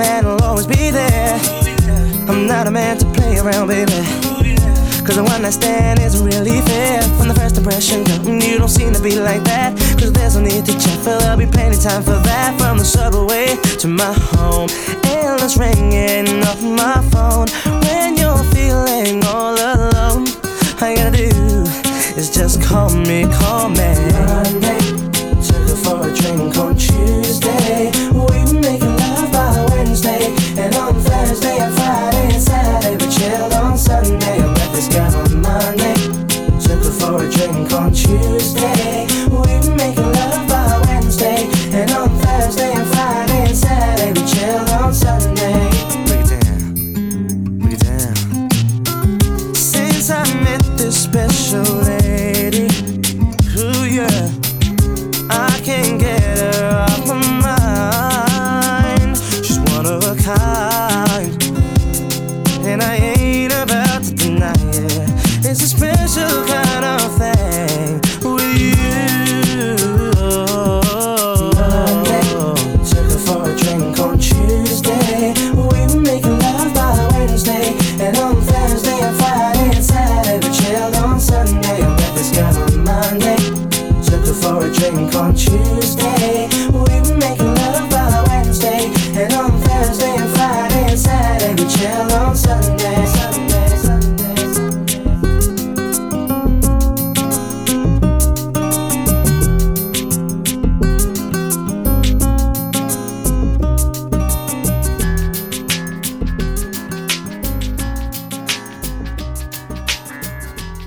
man will always be there. I'm not a man to play around, baby. Cause the one I stand isn't really fair. From the first impression, you don't seem to be like that. Cause there's no need to check, for there'll be plenty time for that. From the subway to my home, endless ringing off my phone. When you're feeling all alone, all you gotta do is just call me, call me. Monday, took her for a drink on Tuesday. We drink on Tuesday.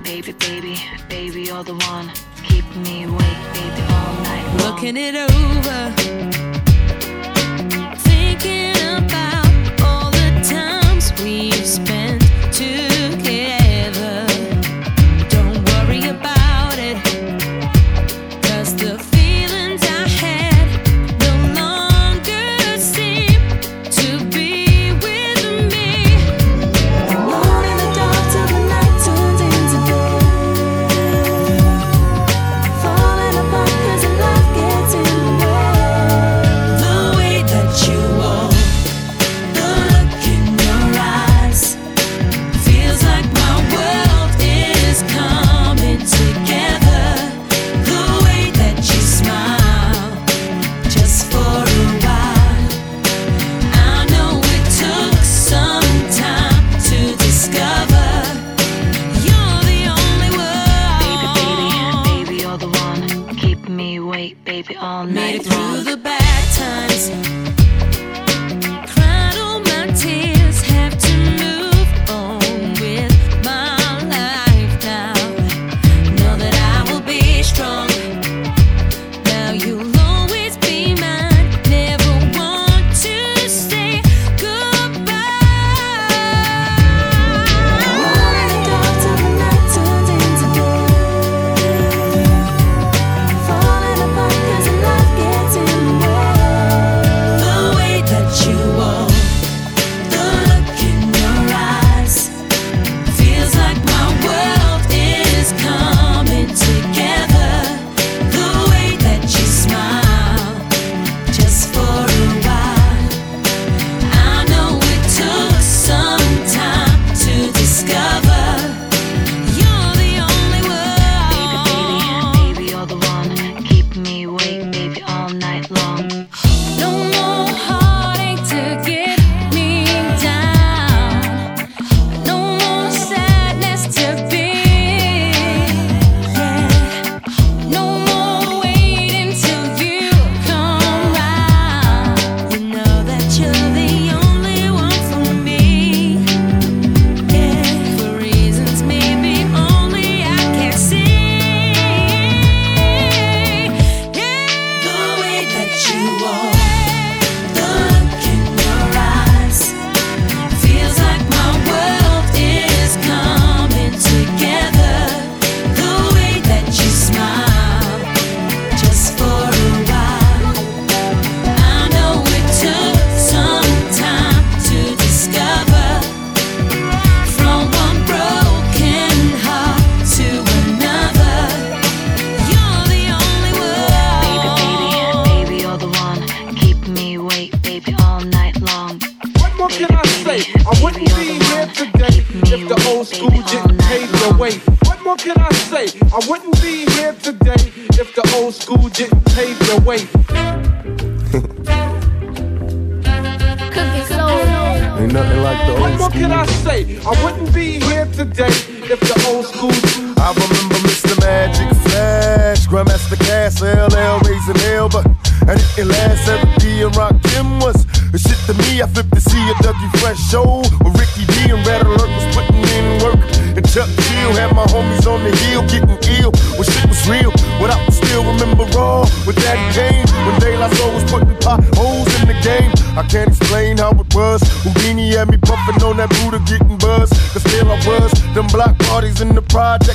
baby, baby, baby, you're the one. Keep me awake, baby, all night. Long. Looking it over, thinking about all the times we've spent.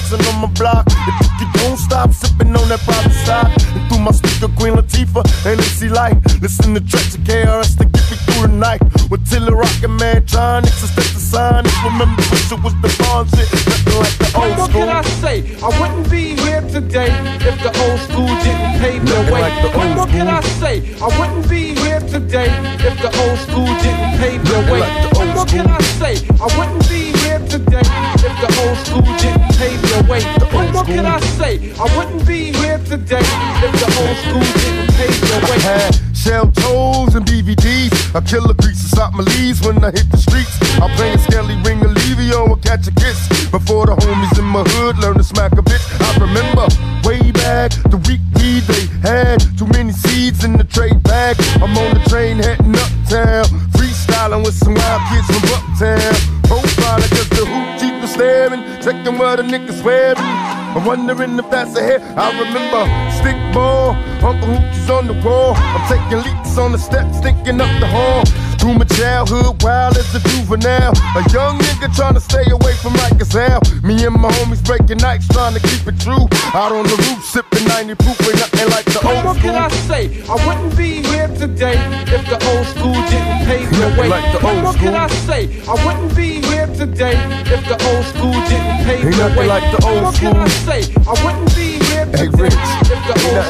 Projects on my block. If you don't stop sipping on that private side. And through my speaker, Queen Latifah and MC Lyte. Listen to tracks of KRS to get me through the night. With Tiller Rockin' Mantronix and Stetsasonic. Remember, Pusha was the Bond shit. Nothing like the oh, What old more school. can I say? I wouldn't be here today if the old school didn't pave the way. like the oh, what old more can. I say? I wouldn't be here today if the old school didn't pave the way. like the oh, what old more can. I say? I wouldn't be way. what old can I say? I wouldn't be here today if the old school didn't pave the I way. had shell toes and BVDs. I kill a piece of stop my leaves when I hit the streets. I'm playing Skelly Ring Olivio or catch a kiss. Before the homies in my hood learn to smack a bitch. I remember way back the week we they had too many seeds in the trade bag. I'm on the train heading uptown, freestyling with some wild kids from Uptown. Checking where the niggas wearing. I'm wondering if that's a hit. I remember stick ball, Uncle Hoochie's on the wall. I'm taking leaps on the steps, thinking up the hall. Through my childhood, wild as a juvenile. A young nigga trying to stay away from Mike Gazelle. Me and my homies breaking nights, trying to keep it true. Out on the roof, sipping 90 proof, ain't nothing like the What more old can I say? I wouldn't be here today if the old school didn't pave the Nothing way. like the what old more can I say? I wouldn't be here today if the old school didn't pave Ain't the nothing way. like the what old more can I say? I wouldn't be here today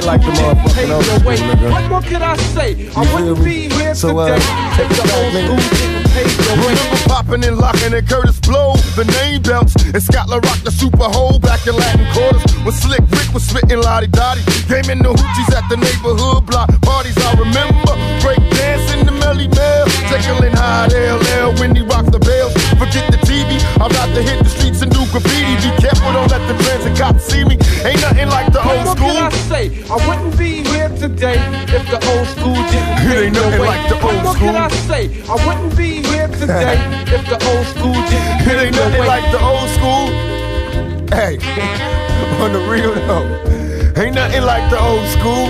Rich, if the nothing like the motherfucking pave old the school, way. nigga. What more can I say? I wouldn't be here So, uh, today take if it the old school. Remember popping and locking and Kurtis Blow, the name belts, and Scott La Rock the Super Hole back in Latin quarters. When Slick Rick was spitting La Di Da Di, game in the hoochies at the neighborhood block parties. I remember break dancing the Melle Mel, tickling high LL when he rocked the bells. Forget the TV, I'm about to hit the streets and do graffiti. Be careful, don't let the transit cops see me. Can I say? I wouldn't be here today if the old school didn't It ain't nothing like the what old more can. I say? I wouldn't be here today if the old school didn't It ain't nothing like the old school. Hey, on the real though, ain't nothing like the old school.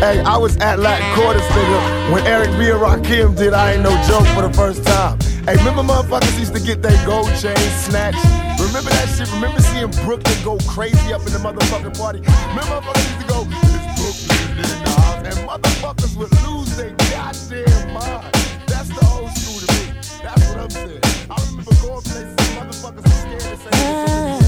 Hey, I was at Latin Quarters, nigga, when Eric B. and Rakim did I Ain't No Joke for the first time. Hey, remember motherfuckers used to get their gold chain snatched? Remember that shit? Remember seeing Brooklyn go crazy up in the motherfucking party? Remember motherfuckers used to go, it's Brooklyn in the house, and motherfuckers would lose their goddamn mind. That's the old school to me. That's what I'm saying. I remember going places, and motherfuckers were scared to say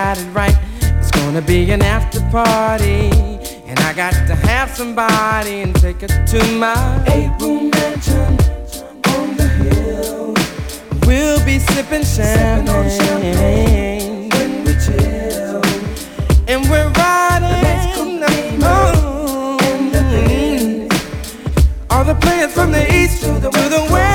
got it right. It's gonna be an after party. And I got to have somebody and take her to my eight room mansion on the hill. We'll be sipping champagne, sipping on champagne when we chill. And we're riding along. All the players from the east to the west.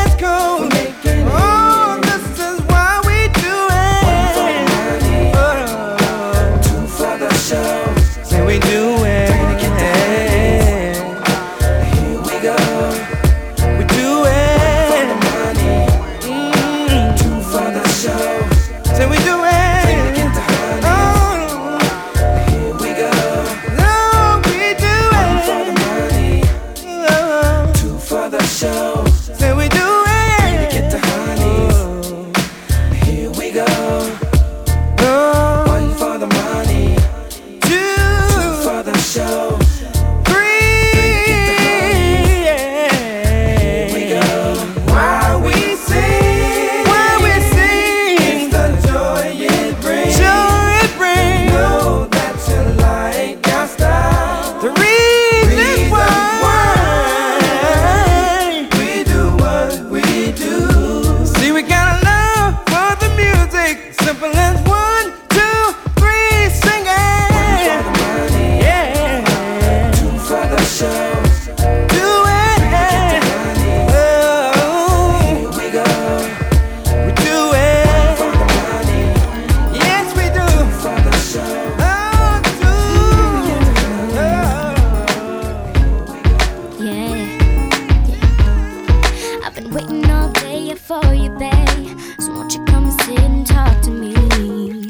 good for you, babe. So won't you come and sit and talk to me?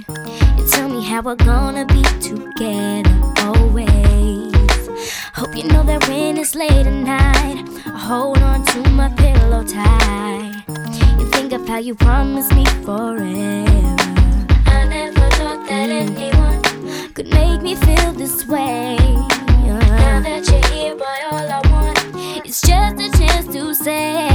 And tell me how we're gonna be together always. Hope you know that when it's late at night, I hold on to my pillow tight. You think of how you promised me forever. I never thought that anyone could make me feel this way. Uh, now that you're here, boy, all I want is just a chance to say.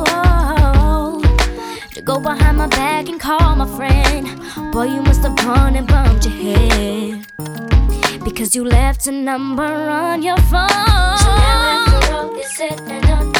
Go behind my back and call my friend. Boy, you must have gone and bumped your head. Because you left a number on your phone. So now after all is said and done.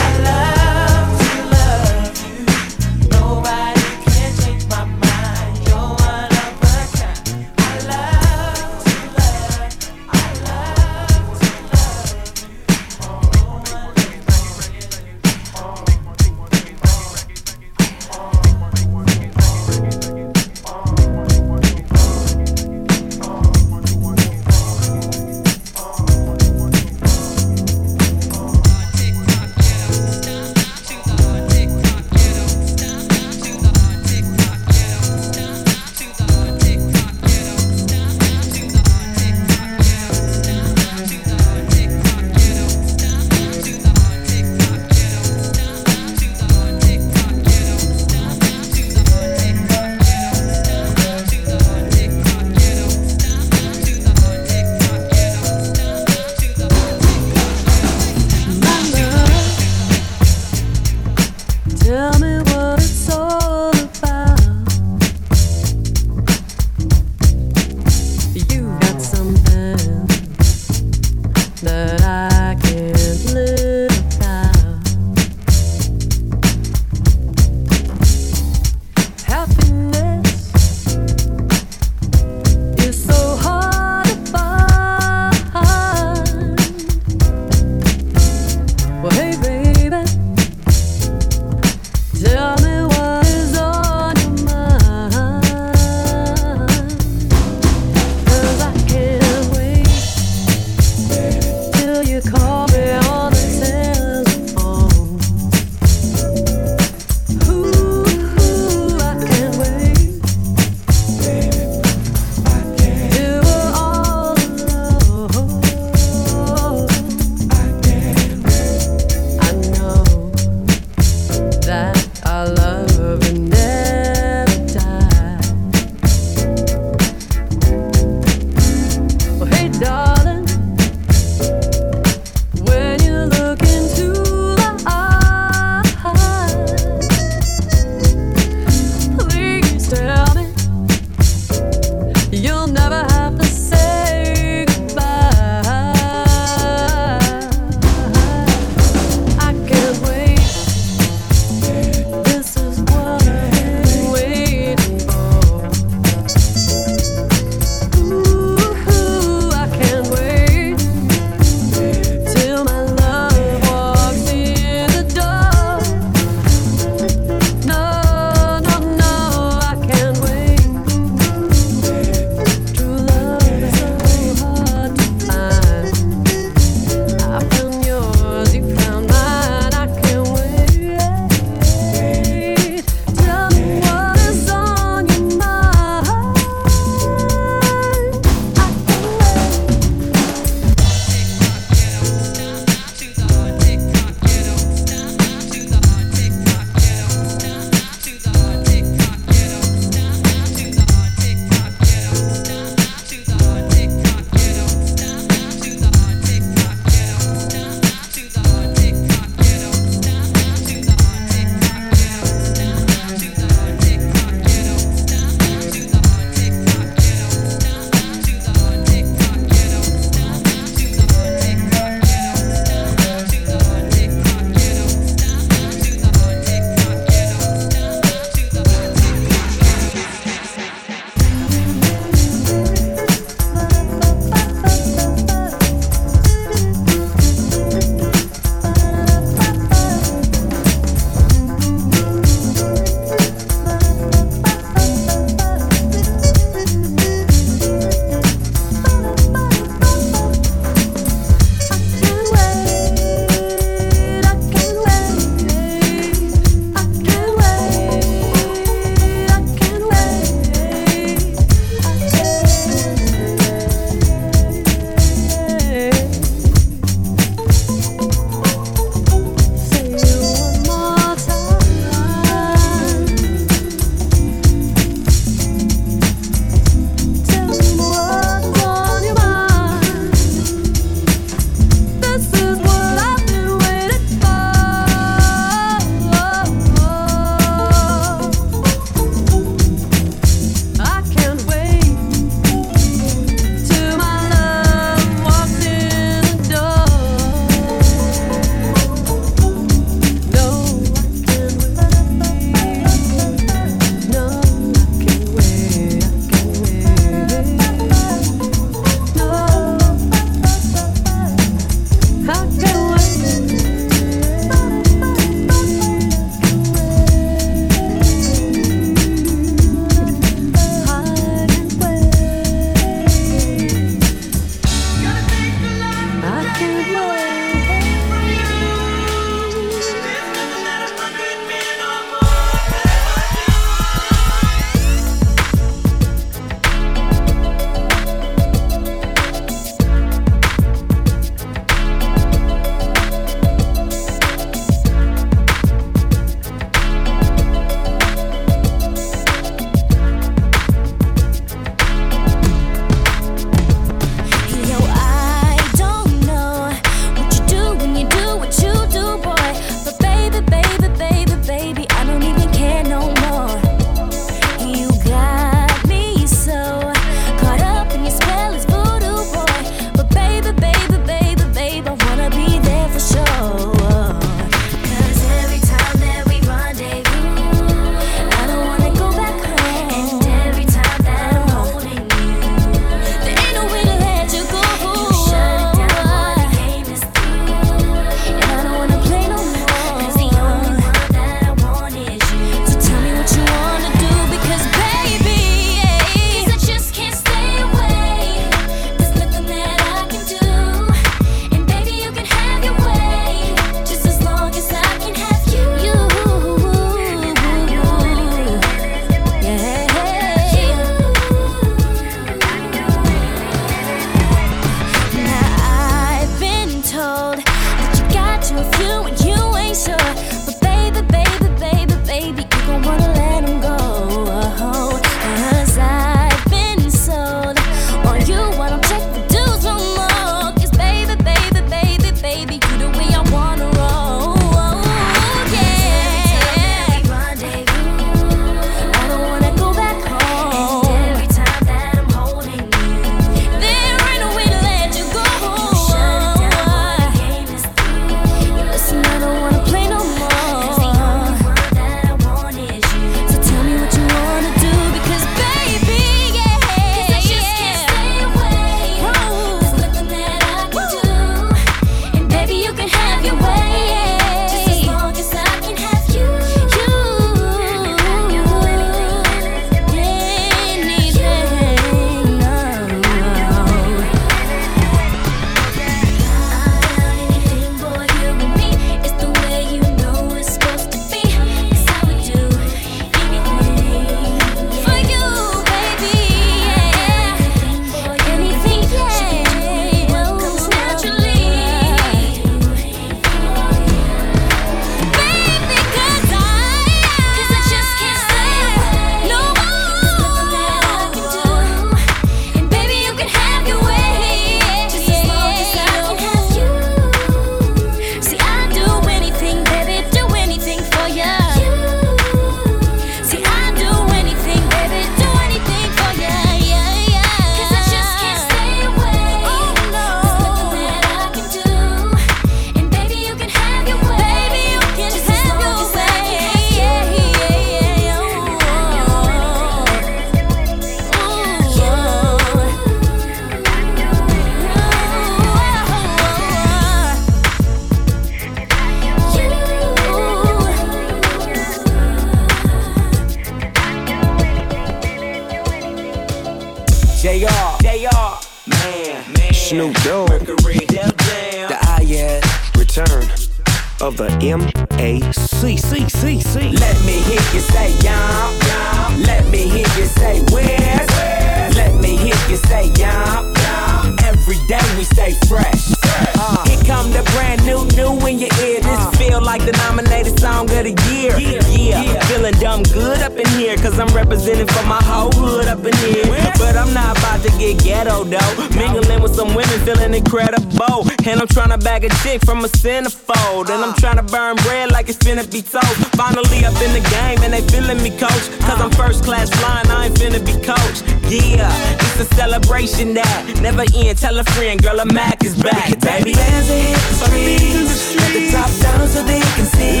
I'm representing for my whole hood up in here. But I'm not about to get ghetto though. Mingling with some women, feeling incredible. And I'm trying to bag a chick from a centerfold. And I'm trying to burn bread like it's finna be toast. Finally up in the game and they feeling me, coach. Cause I'm first class flying, I ain't finna be coach. Yeah, it's a celebration that never end. Tell a friend, girl, a Mac is back, baby. That hit the streets. Let the top down so they can see.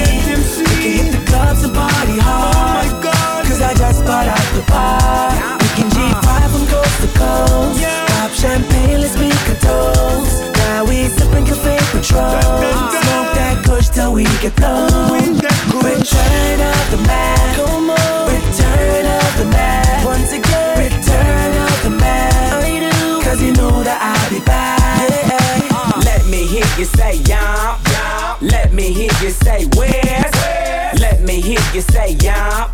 We can hit the clubs and party hard. Oh Got out the bar. We can G5 from coast to coast. Pop champagne, let's make a toast. Now we sipping cafe Patron. Smoke that kush till we get blown. Return of the Mac. Return of the Mac. Once again. Return of the Mac. Cause you know that I'll be back. Let me hear you say yum. Let me hear you say where. Let me hear you say yum.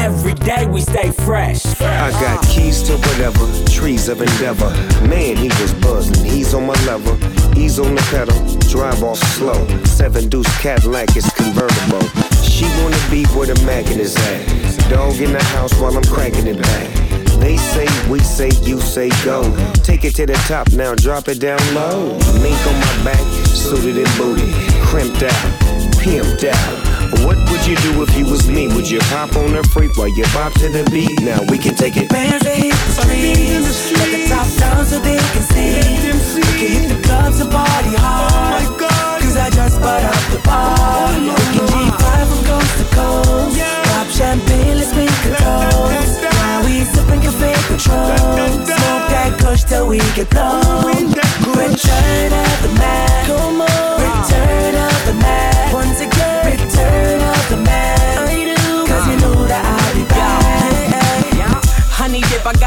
Every day we stay fresh. I got keys to whatever, trees of endeavor. Man, he was buzzing. He's on my level. He's on the pedal. Drive off slow. Seven deuce Cadillac is convertible. She wanna be where the Mac is at. Dog in the house while I'm cranking it back. They say, we say, you say go. Take it to the top now, drop it down low. Mink on my back, suited and booty, crimped out, pimped out. What would you do if you was me? Would you pop on the freak while you bop to the beat? Now we can take it. Bands that hit the streets. Let the top down so they can see. We can hit the clubs and party hard. Oh Cause I just bought out the bar. Oh, we G5 from coast to coast. Pop champagne, let's make a toast. Now we sipping cafe Patron. Smoke that kush till we get blown. Return of the Mac. Return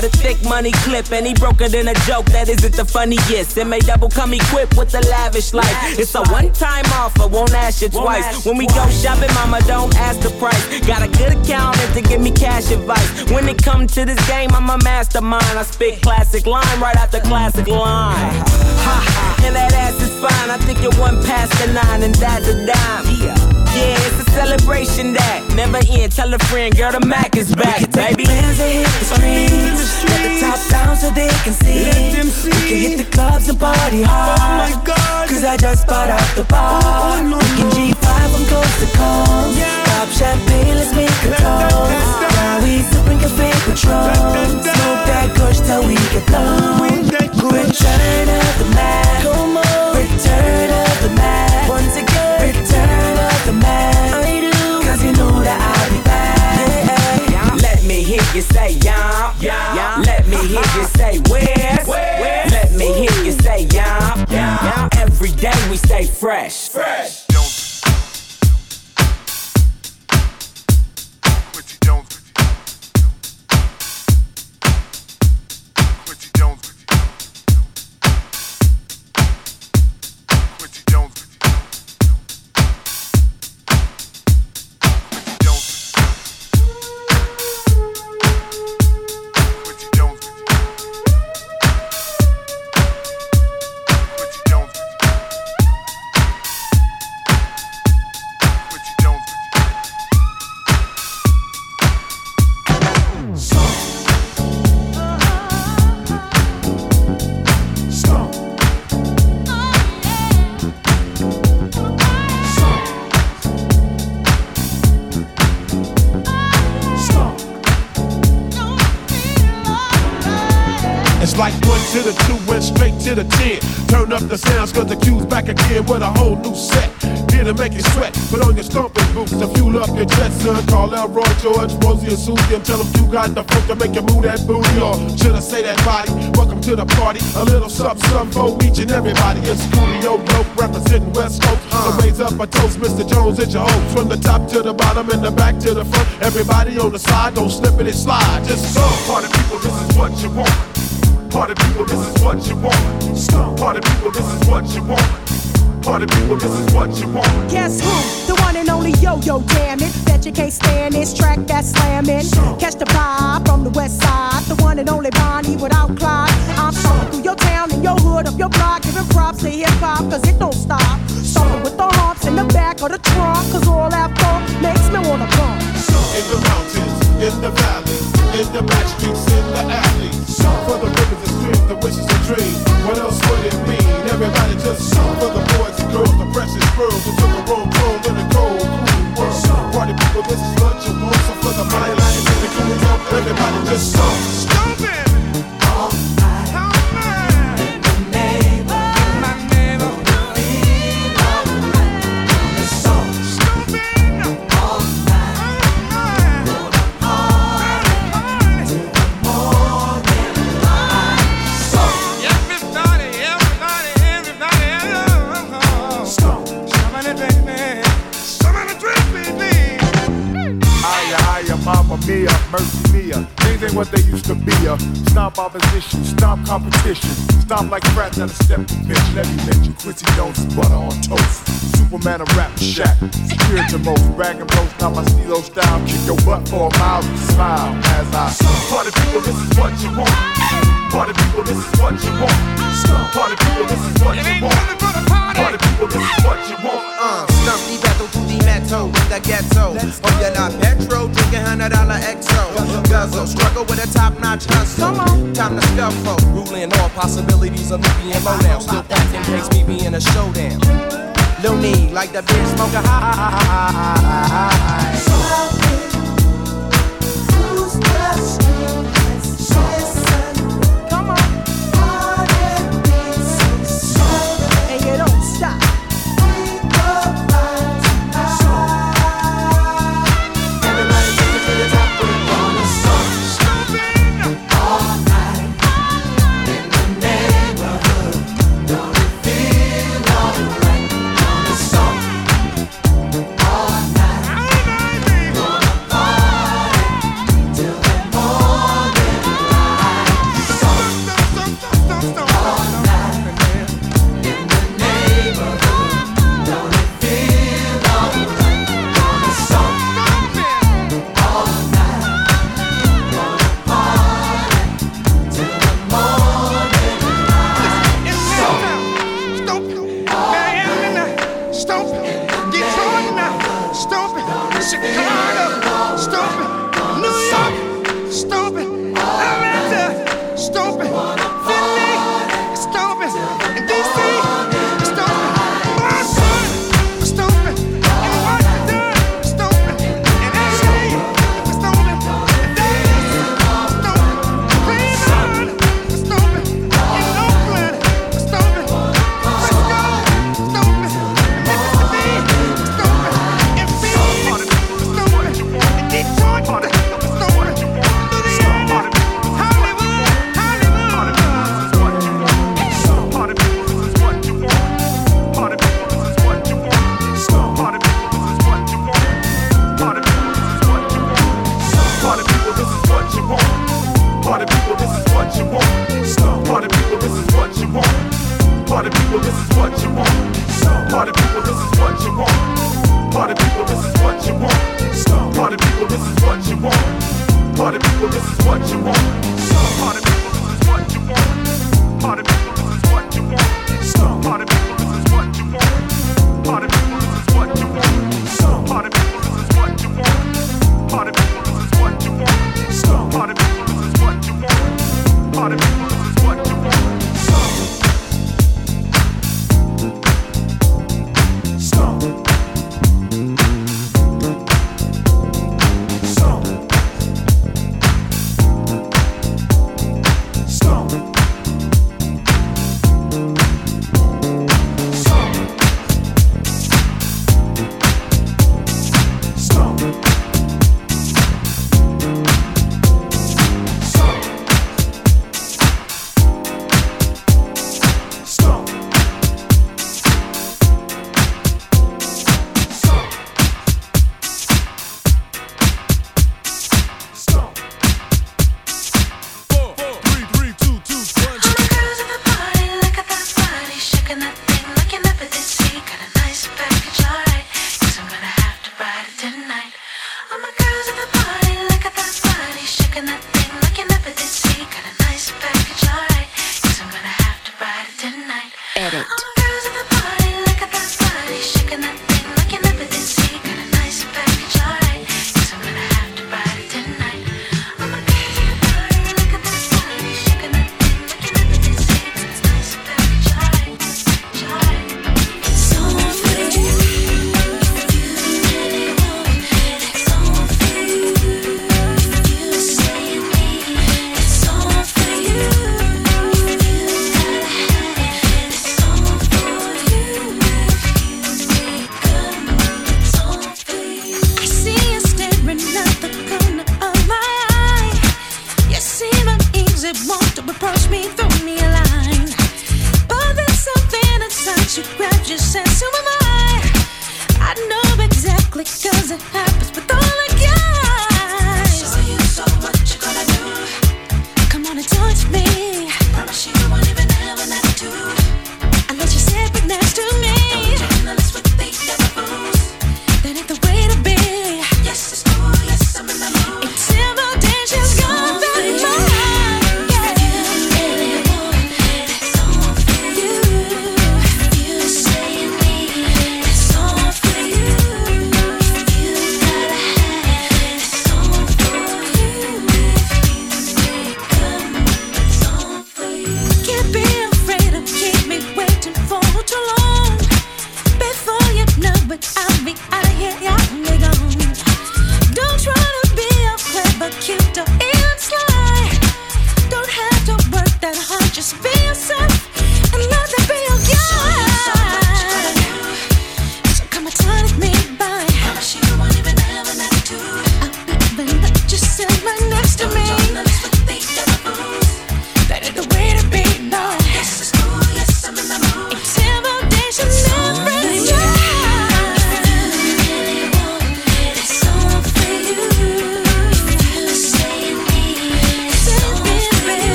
got a thick money clip, and he broke it in a joke that isn't the funniest. It may double come equipped with the lavish life. It's a one time offer, won't ask you twice. When we go shopping, mama, don't ask the price. Got a good accountant to give me cash advice. When it comes to this game, I'm a mastermind. I spit classic line right out the classic line. Ha ha, and that ass is fine. I think you're one past the nine, and that's a dime. Yeah. Yeah, it's a celebration that never end. Tell a friend, girl, the Mac is back, baby. Bands that hit the streets. Let the top down so they can see. Let them see. We can hit the clubs and party hard. Oh my God. Cause I just bought out the bar. Oh We can G5 from coast to coast. Pop champagne, let's make a toast. Now we sipping cafe Patron. Smoke that kush till we get blown. Return of the Mac. Return of you say yum, yum. Let me hear you say where. Let me hear you say yum, yum. Every day we stay fresh. Fresh. George, Rosie and Susie, and tell them you got the funk to make you move that booty. Or should I say that body? Welcome to the party. A little something, something for each and everybody. It's Coolio Dope representing West Coast. So raise up a toast, Mr. Jones, it's your host. From the top to the bottom and the back to the front. Everybody on the side, don't slip it and slide. Just go. Party people, this is what you want. Party people, this is what you want. Party people, this is what you want. Party people, this is what you want. Guess who? The one and only Yo-Yo, damn it. Bet you can't stand this track that's slamming. Catch the vibe from the west side. The one and only Bonnie without Clyde. I'm stomping through your town and your hood, up your block, giving props to hip-hop, cause it don't stop. Stomping with the humps in the back of the trunk, cause all that funk makes me wanna bump. In the mountains, in the valley, in the back streets, in the alleys. For the rivers and streams, the wishes and dreams. What else would it mean? Everybody just sing for the boys and girls, the precious pearls who took a room cold in the cold, cool world. Party people, this is what you want. So for the money line and the up, everybody just sing. Stupid! Hiya, Uh. Opposition, stop competition. Stop like rats that step to bitch. Let me mention Quincy Jones butter on toast. Superman of rap shack. Spiritual most, Rag and bros, not my stilo style. Kick your butt for a mile and smile as I. Party people, this is what you want. Party people, this is what you want. Party people, this is what you want. Party people, this is what you want. Uh, stump the battle to the metal in the ghetto. Hope you're not petro, drinking hundred dollar XO. Guzzle, struggle with a top notch hustle. Time to scuffle. Ruling all possibilities of me being low down. Still acting takes me being a showdown. Loony, like the beer smoker high.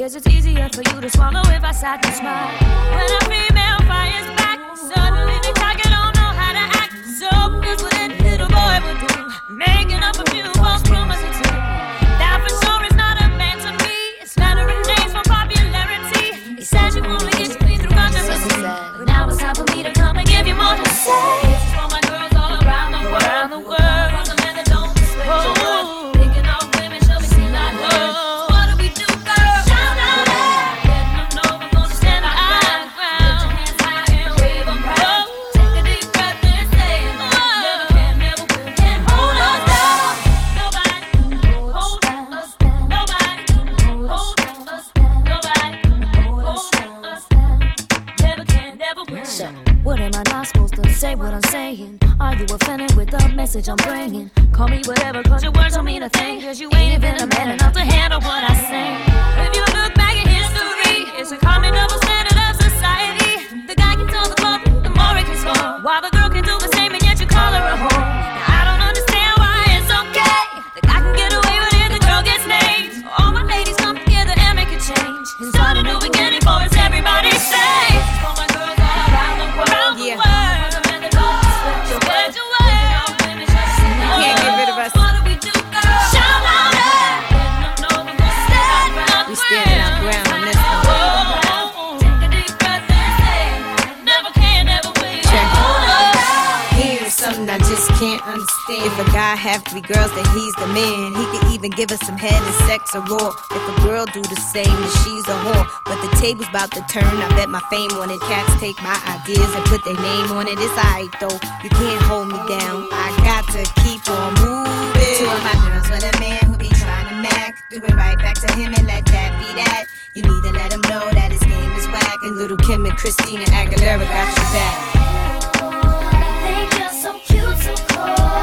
Guess it's easier for you to swallow if I sat and smile. When a female fires back, suddenly the target don't know how to act. So here's what a little boy would do, making up a few false promises. about to turn. I bet my fame on it. Cats take my ideas and put their name on it. It's alright though, you can't hold me down. I got to keep on moving. Two of my girls with a man who be trying to mac. Do it right back to him and let that be that. You need to let him know that his game is whack. And Lil' Kim and Christina Aguilera got your back. They're so cute, so cool.